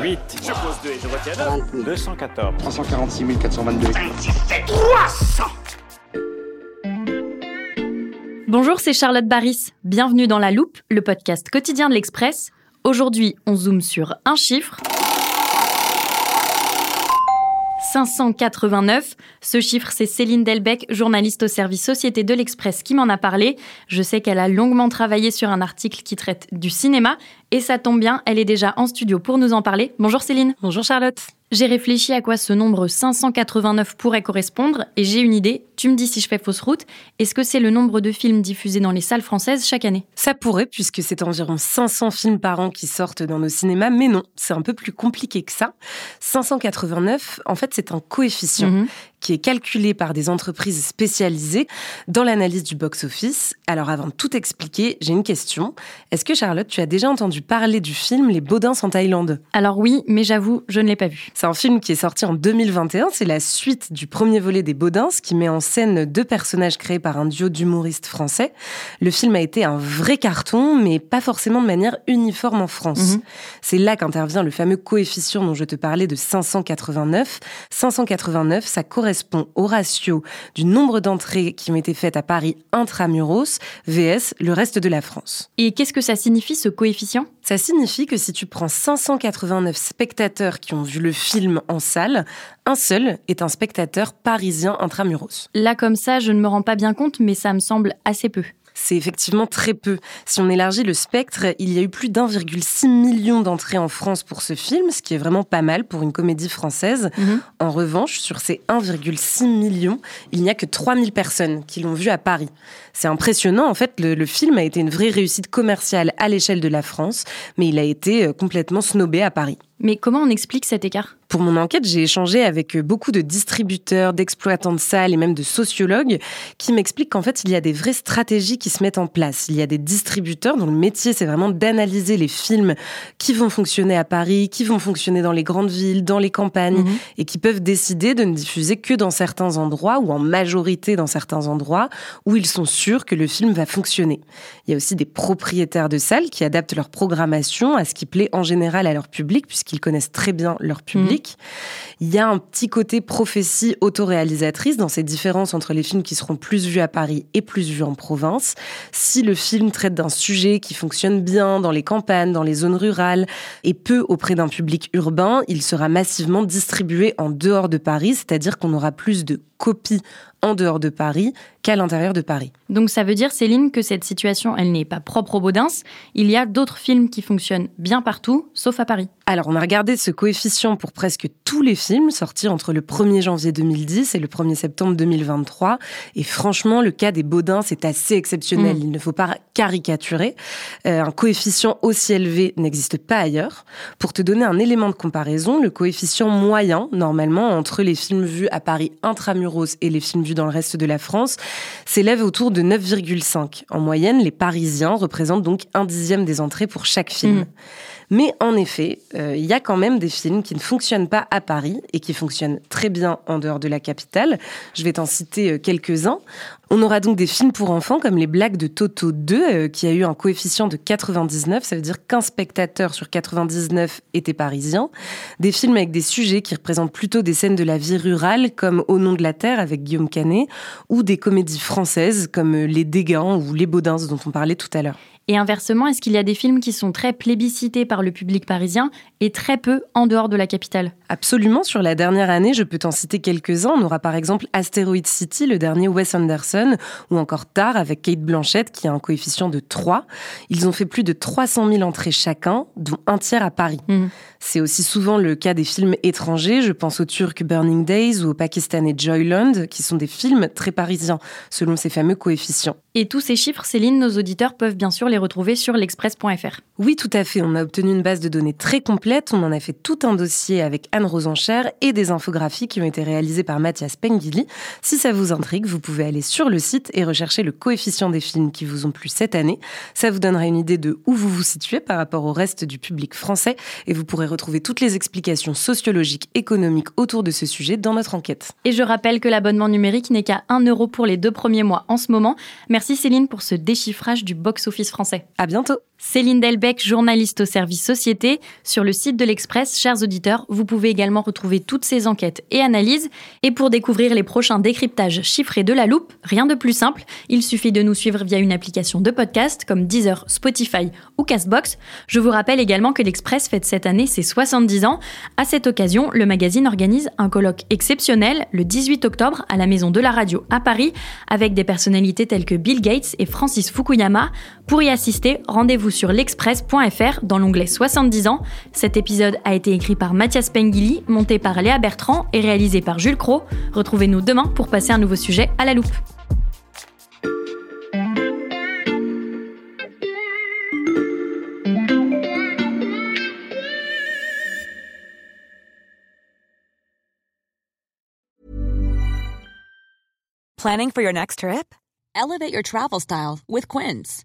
8. Je pose 2 et je retiens 214. 346 422. Bonjour, c'est Charlotte Baris. Bienvenue dans La Loupe, le podcast quotidien de l'Express. Aujourd'hui, on zoome sur un chiffre. 589. Ce chiffre, c'est Céline Delbecq, journaliste au service Société de l'Express, qui m'en a parlé. Je sais qu'elle a longuement travaillé sur un article qui traite du cinéma. Et ça tombe bien, elle est déjà en studio pour nous en parler. Bonjour Céline. Bonjour Charlotte. J'ai réfléchi à quoi ce nombre 589 pourrait correspondre et j'ai une idée. Tu me dis si je fais fausse route. Est-ce que c'est le nombre de films diffusés dans les salles françaises chaque année? Ça pourrait, puisque c'est environ 500 films par an qui sortent dans nos cinémas, mais non, c'est un peu plus compliqué que ça. 589, en fait, c'est un coefficient Mhm. Qui est calculé par des entreprises spécialisées dans l'analyse du box-office. Alors avant de tout expliquer, j'ai une question. Est-ce que Charlotte, tu as déjà entendu parler du film Les Baudins en Thaïlande? Alors oui, mais j'avoue, je ne l'ai pas vu. C'est un film qui est sorti en 2021. C'est la suite du premier volet des Baudins, qui met en scène deux personnages créés par un duo d'humoristes français. Le film a été un vrai carton, mais pas forcément de manière uniforme en France. Mhm. C'est là qu'intervient le fameux coefficient dont je te parlais de 589. 589, ça correspond au ratio du nombre d'entrées qui ont été faites à Paris intramuros, VS le reste de la France. Et qu'est-ce que ça signifie ce coefficient? Ça signifie que si tu prends 589 spectateurs qui ont vu le film en salle, un seul est un spectateur parisien intramuros. Là comme ça, je ne me rends pas bien compte, mais ça me semble assez peu. C'est effectivement très peu. Si on élargit le spectre, il y a eu plus d'1,6 million d'entrées en France pour ce film, ce qui est vraiment pas mal pour une comédie française. Mhm. En revanche, sur ces 1,6 million, il n'y a que 3000 personnes qui l'ont vu à Paris. C'est impressionnant, en fait, le, le film a été une vraie réussite commerciale à l'échelle de la France, mais il a été euh, complètement snobé à Paris. Mais comment on explique cet écart? Pour mon enquête, j'ai échangé avec beaucoup de distributeurs, d'exploitants de salles et même de sociologues qui m'expliquent qu'en fait, il y a des vraies stratégies qui se mettent en place. Il y a des distributeurs dont le métier, c'est vraiment d'analyser les films qui vont fonctionner à Paris, qui vont fonctionner dans les grandes villes, dans les campagnes, Mhm. et qui peuvent décider de ne diffuser que dans certains endroits ou en majorité dans certains endroits où ils sont sûrs que le film va fonctionner. Il y a aussi des propriétaires de salles qui adaptent leur programmation à ce qui plaît en général à leur public, puisqu'ils connaissent très bien leur public. Il y a un petit côté prophétie autoréalisatrice dans ces différences entre les films qui seront plus vus à Paris et plus vus en province. Si le film traite d'un sujet qui fonctionne bien dans les campagnes, dans les zones rurales et peu auprès d'un public urbain, il sera massivement distribué en dehors de Paris, c'est-à-dire qu'on aura plus de copies en dehors de Paris qu'à l'intérieur de Paris. Donc ça veut dire, Céline, que cette situation, elle n'est pas propre aux Baudins. Il y a d'autres films qui fonctionnent bien partout, sauf à Paris. Alors, on a regardé ce coefficient pour presque tous les films sortis entre le 1er janvier 2010 et le 1er septembre 2023. Et franchement, le cas des Baudins, c'est assez exceptionnel. Mm. Il ne faut pas caricaturer. Euh, un coefficient aussi élevé n'existe pas ailleurs. Pour te donner un élément de comparaison, le coefficient moyen, normalement, entre les films vus à Paris intramuros et les films vus dans le reste de la France, s'élève autour de 9,5. En moyenne, les Parisiens représentent donc un dixième des entrées pour chaque film. Mm. Mais en effet, euh, il y a quand même des films qui ne fonctionnent pas à Paris et qui fonctionnent très bien en dehors de la capitale. Je vais t'en citer euh, quelques-uns. On aura donc des films pour enfants comme Les Blagues de Toto 2, euh, qui a eu un coefficient de 99, ça veut dire qu'un spectateur sur 99 était parisien. Des films avec des sujets qui représentent plutôt des scènes de la vie rurale, comme Au nom de la terre avec Guillaume Canet, ou des comédies françaises comme Les Dégains ou Les Baudins dont on parlait tout à l'heure. Et inversement, est-ce qu'il y a des films qui sont très plébiscités par le public parisien et très peu en dehors de la capitale? Absolument, sur la dernière année, je peux t'en citer quelques-uns. On aura par exemple Asteroid City, le dernier Wes Anderson, ou encore Tar avec Kate Blanchett qui a un coefficient de 3. Ils ont fait plus de 300 000 entrées chacun, dont un tiers à Paris. Mhm. C'est aussi souvent le cas des films étrangers. Je pense au turc Burning Days ou au pakistanais Joyland, qui sont des films très parisiens, selon ces fameux coefficients. Et tous ces chiffres, Céline, nos auditeurs peuvent bien sûr les retrouver sur l'express.fr. Oui, tout à fait. On a obtenu une base de données très complète. On en a fait tout un dossier avec Anne Rosencher et des infographies qui ont été réalisées par Mathias Pengili. Si ça vous intrigue, vous pouvez aller sur le site et rechercher le coefficient des films qui vous ont plu cette année. Ça vous donnera une idée de où vous vous situez par rapport au reste du public français et vous pourrez retrouver toutes les explications sociologiques, économiques autour de ce sujet dans notre enquête. Et je rappelle que l'abonnement numérique n'est qu'à 1 euro pour les deux premiers mois en ce moment. Merci Merci Céline pour ce déchiffrage du box-office français. À bientôt. Céline Delbecq, journaliste au service Société. Sur le site de l'Express, chers auditeurs, vous pouvez également retrouver toutes ces enquêtes et analyses. Et pour découvrir les prochains décryptages chiffrés de la loupe, rien de plus simple, il suffit de nous suivre via une application de podcast comme Deezer, Spotify ou Castbox. Je vous rappelle également que l'Express fête cette année ses 70 ans. À cette occasion, le magazine organise un colloque exceptionnel le 18 octobre à la Maison de la Radio à Paris avec des personnalités telles que Bill Gates et Francis Fukuyama. Pour y assister, rendez-vous sur l'express.fr dans l'onglet 70 ans. Cet épisode a été écrit par Mathias Pengili, monté par Léa Bertrand et réalisé par Jules Cro. Retrouvez-nous demain pour passer un nouveau sujet à la loupe. Planning for your next trip? Elevate your travel style with Quince.